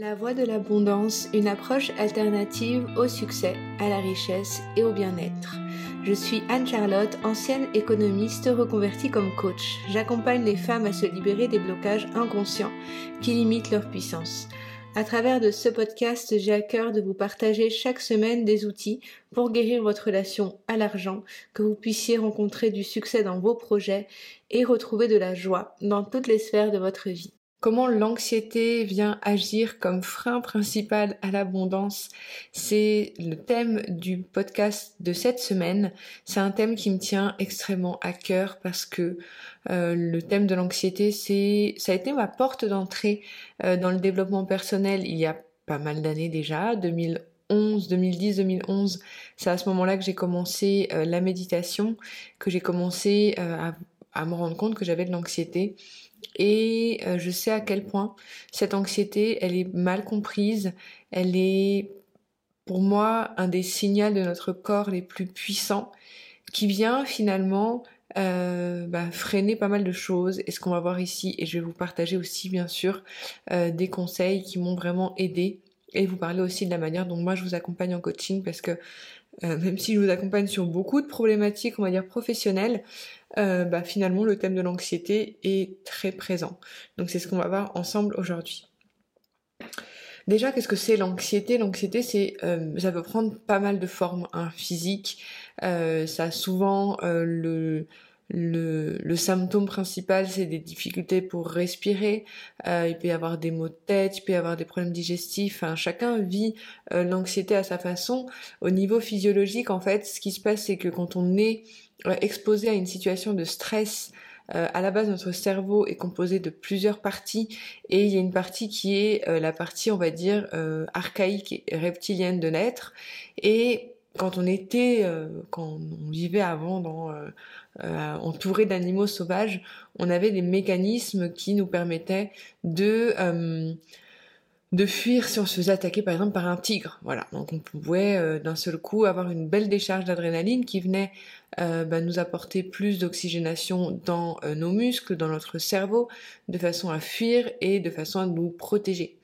La voie de l'abondance, une approche alternative au succès, à la richesse et au bien-être. Je suis Anne-Charlotte, ancienne économiste reconvertie comme coach. J'accompagne les femmes à se libérer des blocages inconscients qui limitent leur puissance. À travers de ce podcast, j'ai à cœur de vous partager chaque semaine des outils pour guérir votre relation à l'argent, que vous puissiez rencontrer du succès dans vos projets et retrouver de la joie dans toutes les sphères de votre vie. Comment l'anxiété vient agir comme frein principal à l'abondance C'est le thème du podcast de cette semaine. C'est un thème qui me tient extrêmement à cœur parce que euh, le thème de l'anxiété, c'est ça a été ma porte d'entrée euh, dans le développement personnel il y a pas mal d'années déjà, 2011, 2010, 2011. C'est à ce moment-là que j'ai commencé euh, la méditation, que j'ai commencé à, à me rendre compte que j'avais de l'anxiété et euh, je sais à quel point cette anxiété, elle est mal comprise, elle est pour moi un des signaux de notre corps les plus puissants qui vient finalement euh, bah, freiner pas mal de choses. Et ce qu'on va voir ici, et je vais vous partager aussi bien sûr euh, des conseils qui m'ont vraiment aidé et vous parler aussi de la manière dont moi je vous accompagne en coaching parce que même si je vous accompagne sur beaucoup de problématiques, on va dire professionnelles, euh, bah, finalement le thème de l'anxiété est très présent. Donc c'est ce qu'on va voir ensemble aujourd'hui. Déjà, qu'est-ce que c'est l'anxiété? L'anxiété, c'est, euh, ça peut prendre pas mal de formes hein, physiques. Euh, ça a souvent le, le, le, symptôme principal, c'est des difficultés pour respirer. il peut y avoir des maux de tête, il peut y avoir des problèmes digestifs. chacun vit l'anxiété à sa façon. Au niveau physiologique, en fait, ce qui se passe, c'est que quand on est exposé à une situation de stress, euh, à la base notre cerveau est composé de plusieurs parties et il y a une partie qui est euh, la partie on va dire euh, archaïque et reptilienne de naître et quand on était quand on vivait avant dans entouré d'animaux sauvages on avait des mécanismes qui nous permettaient de de fuir si on se faisait attaquer par exemple par un tigre. Voilà, donc on pouvait euh, d'un seul coup avoir une belle décharge d'adrénaline qui venait euh, bah, nous apporter plus d'oxygénation dans euh, nos muscles, dans notre cerveau, de façon à fuir et de façon à nous protéger.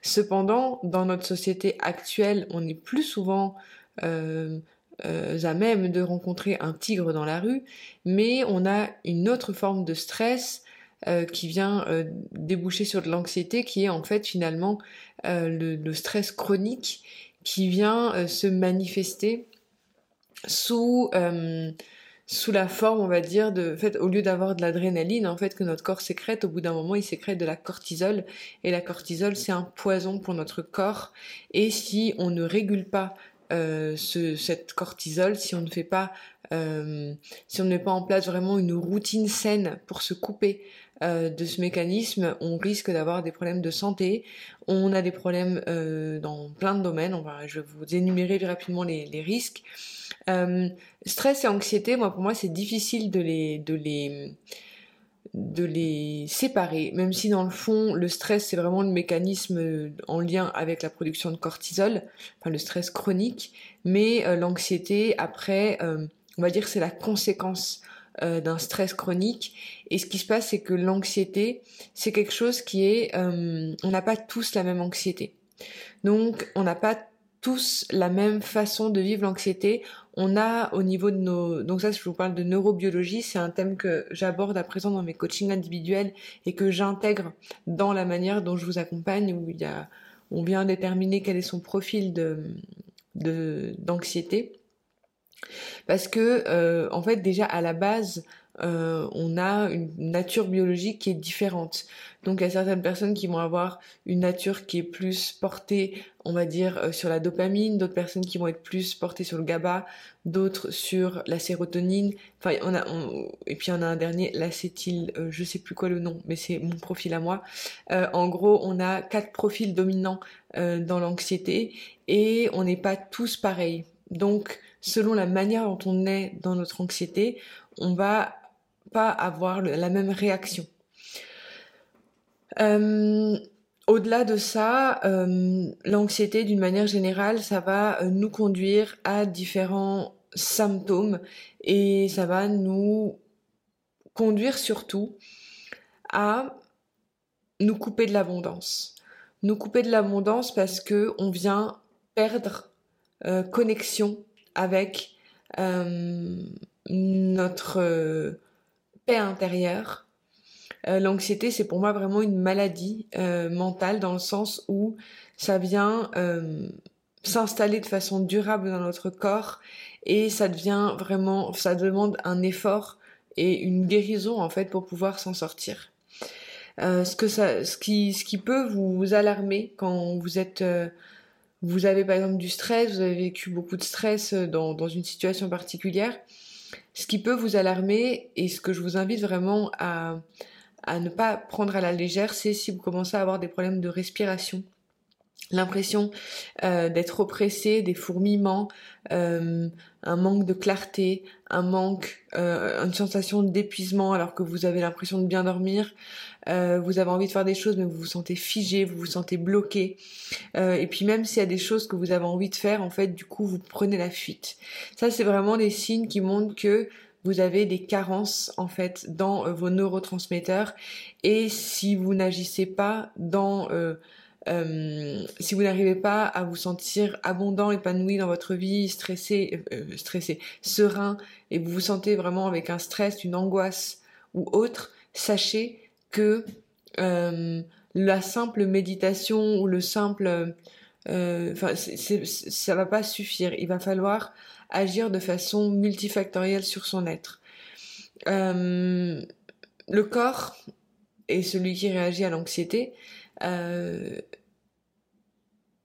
Cependant, dans notre société actuelle, on est plus souvent à même de rencontrer un tigre dans la rue, mais on a une autre forme de stress euh, qui vient euh, déboucher sur de l'anxiété, qui est en fait finalement euh, le, stress chronique qui vient se manifester sous sous la forme, on va dire, de, en fait, au lieu d'avoir de l'adrénaline, en fait, que notre corps sécrète, au bout d'un moment, il sécrète de la cortisol. Et la cortisol, c'est un poison pour notre corps. Et si on ne régule pas ce, cette cortisol, si on ne fait pas, si on ne met pas en place vraiment une routine saine pour se couper euh, de ce mécanisme, on risque d'avoir des problèmes de santé. On a des problèmes euh, dans plein de domaines. On va, je vais vous énumérer rapidement les, risques. Euh, stress et anxiété, moi pour moi c'est difficile de les de les de les séparer, même si dans le fond le stress c'est vraiment le mécanisme en lien avec la production de cortisol, enfin le stress chronique, mais l'anxiété après on va dire c'est la conséquence euh, d'un stress chronique. Et ce qui se passe, c'est que l'anxiété, c'est quelque chose qui est... Euh, on n'a pas tous la même anxiété. Donc, on n'a pas tous la même façon de vivre l'anxiété. On a au niveau de nos... Donc ça, je vous parle de neurobiologie, c'est un thème que j'aborde à présent dans mes coachings individuels et que j'intègre dans la manière dont je vous accompagne, où on vient déterminer quel est son profil de d'anxiété. Parce que, euh, en fait, déjà à la base, euh, on a une nature biologique qui est différente. Donc il y a certaines personnes qui vont avoir une nature qui est plus portée, on va dire, euh, sur la dopamine, d'autres personnes qui vont être plus portées sur le GABA, d'autres sur la sérotonine. Enfin, on a, et puis on a un dernier, l'acétyl, je sais plus quoi le nom, mais c'est mon profil à moi. en gros, on a quatre profils dominants dans l'anxiété et on n'est pas tous pareils. Donc selon la manière dont on est dans notre anxiété, on va pas avoir la même réaction. Euh, au-delà de ça, euh, l'anxiété, d'une manière générale, ça va euh, nous conduire à différents symptômes et ça va nous conduire surtout à nous couper de l'abondance. nous couper de l'abondance parce que on vient perdre connexion avec notre paix intérieure. L'anxiété, c'est pour moi vraiment une maladie mentale dans le sens où ça vient s'installer de façon durable dans notre corps et ça devient vraiment, ça demande un effort et une guérison en fait pour pouvoir s'en sortir. Euh, ce que ça, ce qui, ce qui peut vous alarmer quand vous êtes, euh, vous avez par exemple du stress, vous avez vécu beaucoup de stress dans une situation particulière, ce qui peut vous alarmer et ce que je vous invite vraiment à, ne pas prendre à la légère, c'est si vous commencez à avoir des problèmes de respiration l'impression euh, d'être oppressé, des fourmillements, euh, un manque de clarté, un manque, euh, une sensation d'épuisement alors que vous avez l'impression de bien dormir, vous avez envie de faire des choses mais vous vous sentez figé, vous vous sentez bloqué, et puis même s'il y a des choses que vous avez envie de faire, en fait du coup vous prenez la fuite. Ça c'est vraiment des signes qui montrent que vous avez des carences en fait dans vos neurotransmetteurs. Et si vous n'agissez pas dans euh, si vous n'arrivez pas à vous sentir abondant, épanoui dans votre vie, stressé, euh, euh, stressé, serein, et vous vous sentez vraiment avec un stress, une angoisse ou autre, sachez que la simple méditation ou le simple, enfin, ça va pas suffire. Il va falloir agir de façon multifactorielle sur son être. le corps est celui qui réagit à l'anxiété. Euh,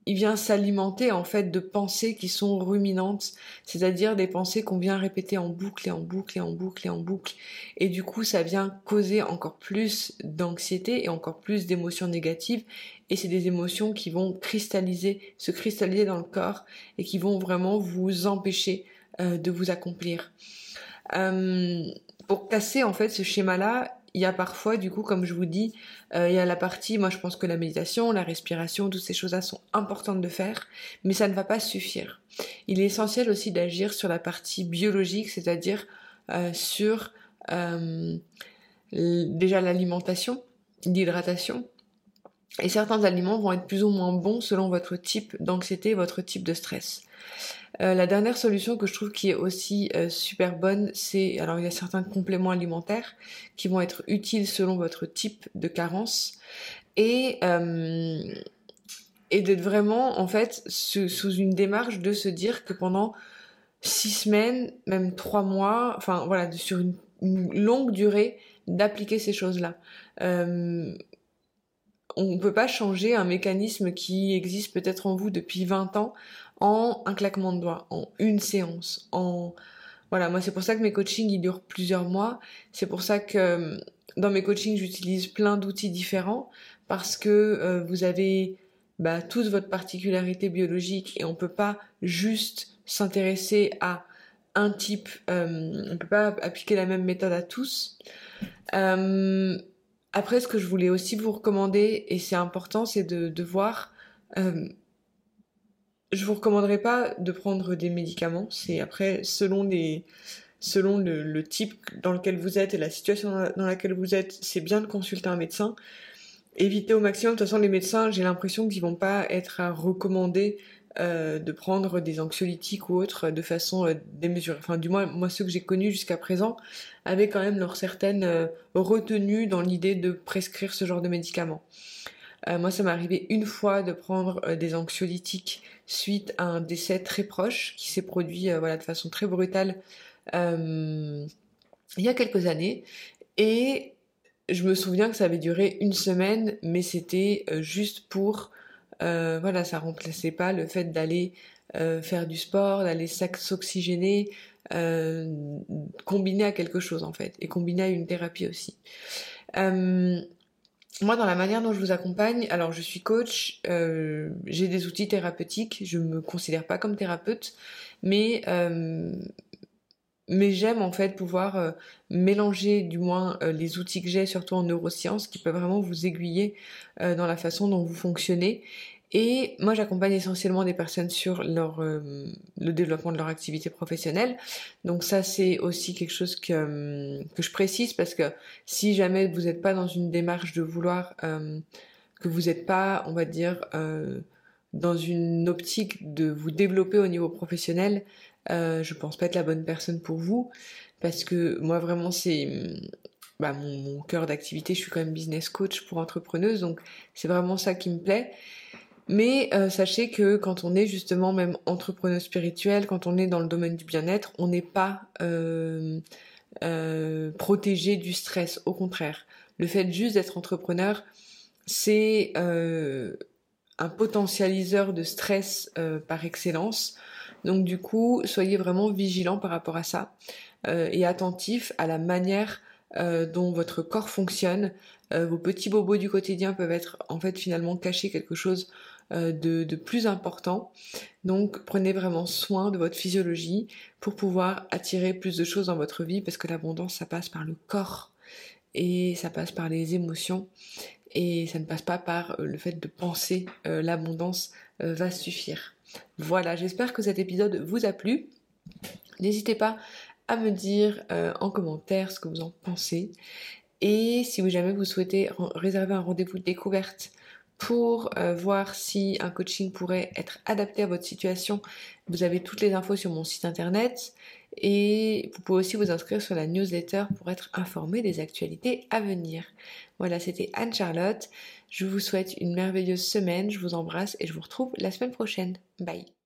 il vient s'alimenter en fait de pensées qui sont ruminantes, c'est-à-dire des pensées qu'on vient répéter en boucle et en boucle et en boucle et en boucle. Et du coup, ça vient causer encore plus d'anxiété et encore plus d'émotions négatives. Et c'est des émotions qui vont cristalliser, se cristalliser dans le corps et qui vont vraiment vous empêcher euh, de vous accomplir. Euh, pour casser en fait ce schéma-là, il y a parfois, du coup, comme je vous dis, euh, il y a la partie, moi je pense que la méditation, la respiration, toutes ces choses-là sont importantes de faire, mais ça ne va pas suffire. Il est essentiel aussi d'agir sur la partie biologique, c'est-à-dire euh, sur euh, déjà l'alimentation, l'hydratation. Et certains aliments vont être plus ou moins bons selon votre type d'anxiété, votre type de stress. Euh, la dernière solution que je trouve qui est aussi euh, super bonne, c'est alors il y a certains compléments alimentaires qui vont être utiles selon votre type de carence et euh, et d'être vraiment en fait sous une démarche de se dire que pendant six semaines, même trois mois, enfin voilà, sur une, longue durée, d'appliquer ces choses-là. On ne peut pas changer un mécanisme qui existe peut-être en vous depuis 20 ans en un claquement de doigts, en une séance, en voilà, moi c'est pour ça que mes coachings ils durent plusieurs mois. C'est pour ça que euh, dans mes coachings j'utilise plein d'outils différents parce que euh, vous avez bah, tous votre particularité biologique et on peut pas juste s'intéresser à un type, euh, on peut pas appliquer la même méthode à tous. Euh, après, ce que je voulais aussi vous recommander, et c'est important, c'est de, voir je vous recommanderais pas de prendre des médicaments. C'est après selon selon le, type dans lequel vous êtes et la situation dans laquelle vous êtes, c'est bien de consulter un médecin. Évitez au maximum. De toute façon, les médecins, j'ai l'impression qu'ils vont pas être à recommander euh, de prendre des anxiolytiques ou autres de façon euh, démesurée. Enfin, du moins, moi, ceux que j'ai connus jusqu'à présent avaient quand même leur certaine euh, retenue dans l'idée de prescrire ce genre de médicaments. Moi, ça m'est arrivé une fois de prendre des anxiolytiques suite à un décès très proche qui s'est produit de façon très brutale il y a quelques années. Et je me souviens que ça avait duré une semaine, mais c'était juste pour... voilà, ça remplaçait pas le fait d'aller faire du sport, d'aller s'oxygéner, combiné à quelque chose en fait, et combiné à une thérapie aussi. Moi, dans la manière dont je vous accompagne, alors je suis coach, euh, j'ai des outils thérapeutiques, je me considère pas comme thérapeute, mais euh, mais j'aime en fait pouvoir euh, mélanger du moins les outils que j'ai, surtout en neurosciences, qui peuvent vraiment vous aiguiller dans la façon dont vous fonctionnez et moi, j'accompagne essentiellement des personnes sur leur, euh, le développement de leur activité professionnelle. Donc ça, c'est aussi quelque chose que, euh, que je précise parce que si jamais vous n'êtes pas dans une démarche de vouloir euh, que vous n'êtes pas, on va dire, dans une optique de vous développer au niveau professionnel, euh, je pense pas être la bonne personne pour vous parce que moi vraiment c'est bah, mon, cœur d'activité. Je suis quand même business coach pour entrepreneuse, donc c'est vraiment ça qui me plaît. Mais euh, sachez que quand on est justement même entrepreneur spirituel, quand on est dans le domaine du bien-être, on n'est pas euh, euh, protégé du stress. Au contraire, le fait juste d'être entrepreneur, c'est un potentialiseur de stress par excellence. Donc du coup, soyez vraiment vigilant par rapport à ça euh, et attentif à la manière euh, dont votre corps fonctionne. Euh, vos petits bobos du quotidien peuvent être en fait finalement cachés quelque chose de, de, plus important. Donc prenez vraiment soin de votre physiologie pour pouvoir attirer plus de choses dans votre vie parce que l'abondance ça passe par le corps et ça passe par les émotions et ça ne passe pas par le fait de penser l'abondance va suffire. Voilà, j'espère que cet épisode vous a plu. N'hésitez pas à me dire euh, en commentaire ce que vous en pensez. Et si jamais vous souhaitez réserver un rendez-vous de découverte pour euh, voir si un coaching pourrait être adapté à votre situation, vous avez toutes les infos sur mon site internet et vous pouvez aussi vous inscrire sur la newsletter pour être informé des actualités à venir. Voilà, c'était Anne-Charlotte. Je vous souhaite une merveilleuse semaine, je vous embrasse et je vous retrouve la semaine prochaine. Bye